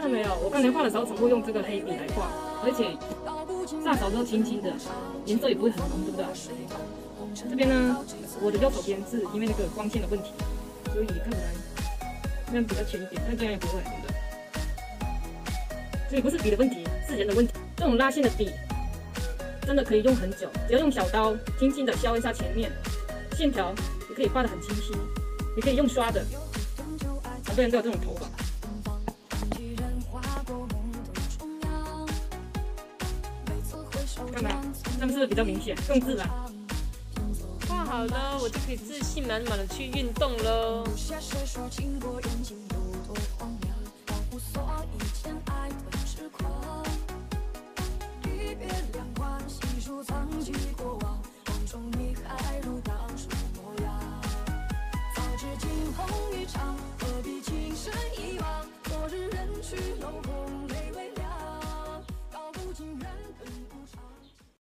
看到没有？我刚才画的时候全部用这个黑笔来画，而且上手之后轻轻的，颜色也不会很浓，对不对？这边呢，我的右手边是因为那个光线的问题，所以看起来那样比较浅一点，但这样也不会，对不对？所以不是笔的问题，是人的问题。这种拉线的笔真的可以用很久，只要用小刀轻轻的削一下前面，线条也可以画得很清晰。你可以用刷的，很多人都有这种头发。干嘛？这样是不是比较明显，更自然？画好了，我就可以自信满满的去运动喽。change. I'm